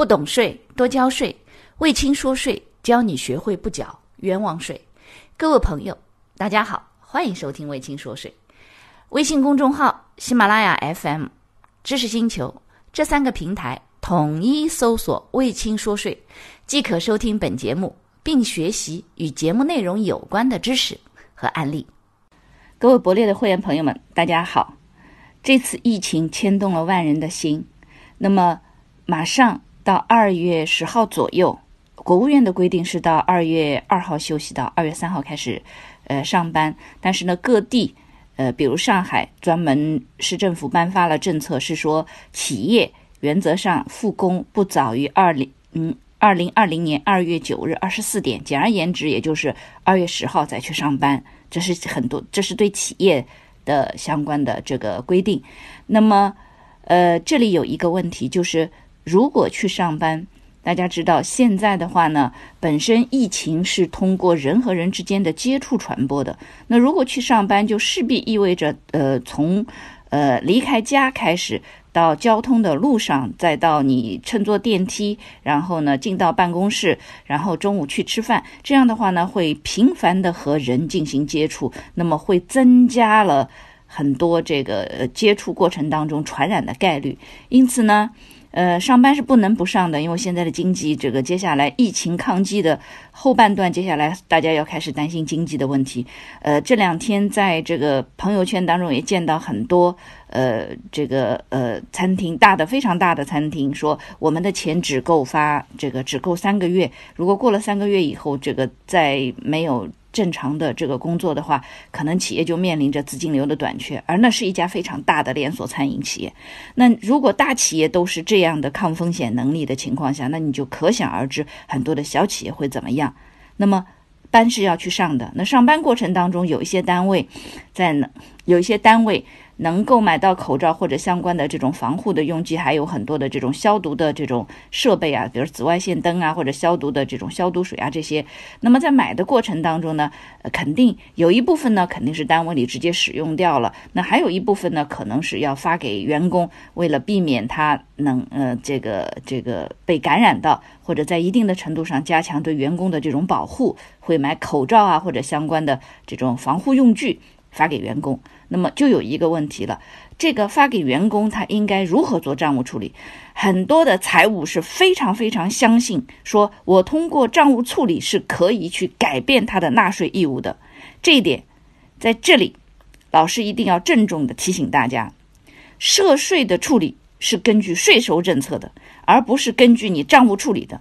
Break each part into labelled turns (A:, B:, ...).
A: 不懂税，多交税。魏青说税，教你学会不缴冤枉税。各位朋友，大家好，欢迎收听魏青说税。微信公众号、喜马拉雅 FM、知识星球这三个平台统一搜索“魏青说税”，即可收听本节目，并学习与节目内容有关的知识和案例。各位博列的会员朋友们，大家好。这次疫情牵动了万人的心，那么马上到二月十号左右，国务院的规定是到二月二号休息，到二月三号开始，呃上班。但是呢，各地，呃，比如上海，专门市政府颁发了政策，是说企业原则上复工不早于二零嗯二零二零年二月九日二十四点，简而言之，也就是二月十号再去上班。这是很多，这是对企业。的相关的这个规定，那么，呃，这里有一个问题，就是如果去上班，大家知道现在的话呢，本身疫情是通过人和人之间的接触传播的，那如果去上班，就势必意味着，呃，从，呃，离开家开始。到交通的路上，再到你乘坐电梯，然后呢进到办公室，然后中午去吃饭，这样的话呢会频繁的和人进行接触，那么会增加了很多这个接触过程当中传染的概率，因此呢。呃，上班是不能不上的，因为现在的经济，这个接下来疫情抗击的后半段，接下来大家要开始担心经济的问题。呃，这两天在这个朋友圈当中也见到很多，呃，这个呃餐厅大的非常大的餐厅说，我们的钱只够发这个只够三个月，如果过了三个月以后，这个再没有。正常的这个工作的话，可能企业就面临着资金流的短缺，而那是一家非常大的连锁餐饮企业。那如果大企业都是这样的抗风险能力的情况下，那你就可想而知，很多的小企业会怎么样。那么班是要去上的，那上班过程当中，有一些单位在，有一些单位。能购买到口罩或者相关的这种防护的用具，还有很多的这种消毒的这种设备啊，比如紫外线灯啊，或者消毒的这种消毒水啊这些。那么在买的过程当中呢，肯定有一部分呢肯定是单位里直接使用掉了，那还有一部分呢可能是要发给员工，为了避免他能呃这个这个被感染到，或者在一定的程度上加强对员工的这种保护，会买口罩啊或者相关的这种防护用具发给员工。那么就有一个问题了，这个发给员工他应该如何做账务处理？很多的财务是非常非常相信，说我通过账务处理是可以去改变他的纳税义务的。这一点，在这里，老师一定要郑重的提醒大家，涉税的处理是根据税收政策的，而不是根据你账务处理的。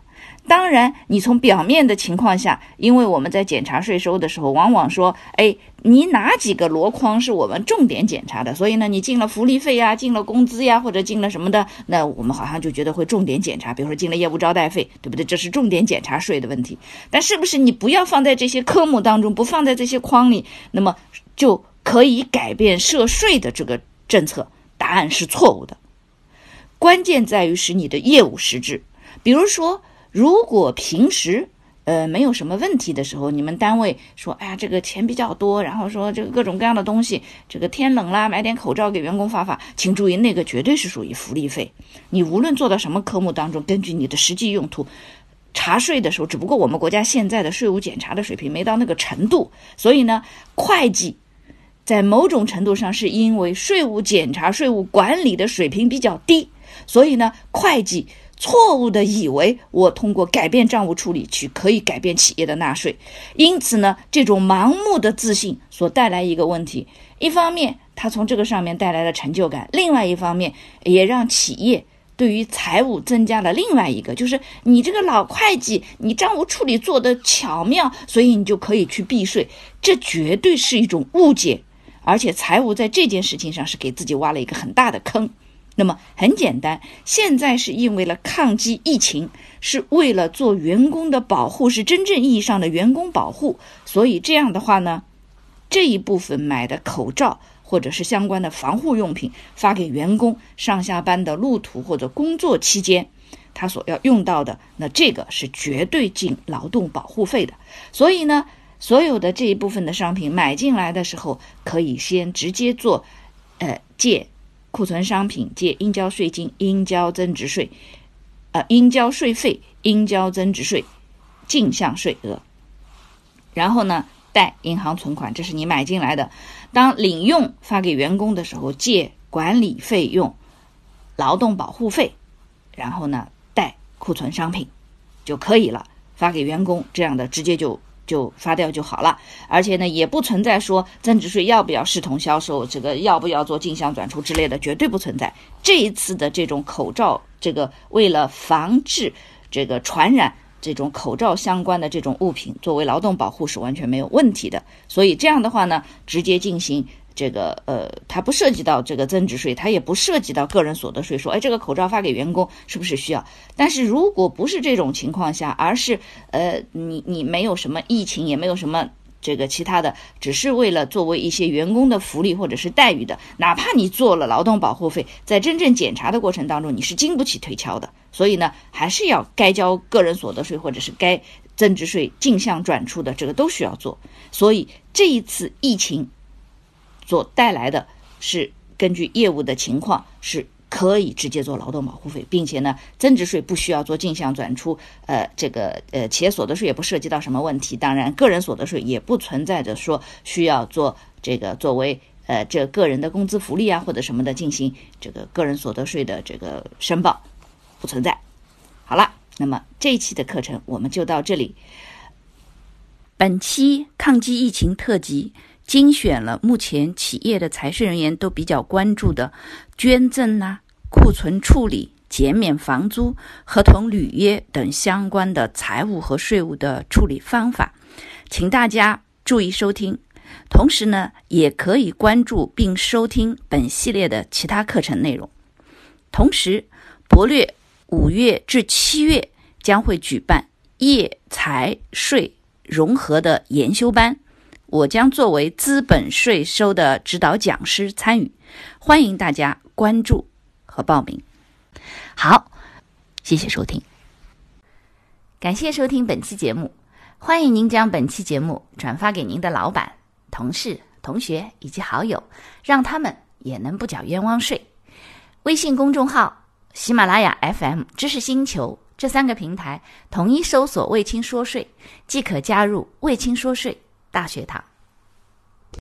A: 当然，你从表面的情况下，因为我们在检查税收的时候，往往说，哎，你哪几个箩筐是我们重点检查的？所以呢，你进了福利费呀，进了工资呀，或者进了什么的，那我们好像就觉得会重点检查。比如说进了业务招待费，对不对？这是重点检查税的问题。但是不是你不要放在这些科目当中，不放在这些框里，那么就可以改变涉税的这个政策？答案是错误的。关键在于是你的业务实质，比如说。如果平时呃没有什么问题的时候，你们单位说，哎呀，这个钱比较多，然后说这个各种各样的东西，这个天冷啦，买点口罩给员工发发，请注意，那个绝对是属于福利费。你无论做到什么科目当中，根据你的实际用途查税的时候，只不过我们国家现在的税务检查的水平没到那个程度，所以呢，会计在某种程度上是因为税务检查、税务管理的水平比较低，所以呢，会计。错误的以为我通过改变账务处理去可以改变企业的纳税，因此呢，这种盲目的自信所带来一个问题，一方面它从这个上面带来了成就感，另外一方面也让企业对于财务增加了另外一个，就是你这个老会计，你账务处理做得巧妙，所以你就可以去避税，这绝对是一种误解，而且财务在这件事情上是给自己挖了一个很大的坑。那么很简单，现在是因为了抗击疫情，是为了做员工的保护，是真正意义上的员工保护。所以这样的话呢，这一部分买的口罩或者是相关的防护用品，发给员工上下班的路途或者工作期间，他所要用到的，那这个是绝对进劳动保护费的。所以呢，所有的这一部分的商品买进来的时候，可以先直接做，呃，借。库存商品借应交税金，应交增值税，呃应交税费、应交增值税、进项税额。然后呢，贷银行存款，这是你买进来的。当领用发给员工的时候，借管理费用、劳动保护费，然后呢，贷库存商品就可以了。发给员工这样的，直接就就发掉就好了。而且呢，也不存在说增值税要不要视同销售，这个要不要做进项转出之类的，绝对不存在。这一次的这种口罩，这个为了防治这个传染。这种口罩相关的这种物品作为劳动保护是完全没有问题的，所以这样的话呢，直接进行这个呃，它不涉及到这个增值税，它也不涉及到个人所得税。说，哎，这个口罩发给员工是不是需要？但是如果不是这种情况下，而是呃，你你没有什么疫情，也没有什么。这个其他的只是为了作为一些员工的福利或者是待遇的，哪怕你做了劳动保护费，在真正检查的过程当中，你是经不起推敲的。所以呢，还是要该交个人所得税或者是该增值税进项转出的，这个都需要做。所以这一次疫情所带来的是根据业务的情况是。可以直接做劳动保护费，并且呢，增值税不需要做进项转出，呃，这个呃，企业所得税也不涉及到什么问题。当然，个人所得税也不存在着说需要做这个作为呃这个人的工资福利啊或者什么的进行这个个人所得税的这个申报，不存在。好了，那么这一期的课程我们就到这里。
B: 本期抗击疫情特辑。精选了目前企业的财税人员都比较关注的捐赠呐、库存处理、减免房租、合同履约等相关的财务和税务的处理方法，请大家注意收听。同时呢，也可以关注并收听本系列的其他课程内容。同时，博略五月至七月将会举办业财税融合的研修班。我将作为资本税收的指导讲师参与，欢迎大家关注和报名。
A: 好，谢谢收听，感谢收听本期节目。欢迎您将本期节目转发给您的老板、同事、同学以及好友，让他们也能不缴冤枉税。微信公众号、喜马拉雅 FM、知识星球这三个平台统一搜索“卫青说税”，即可加入“卫青说税”。大学堂。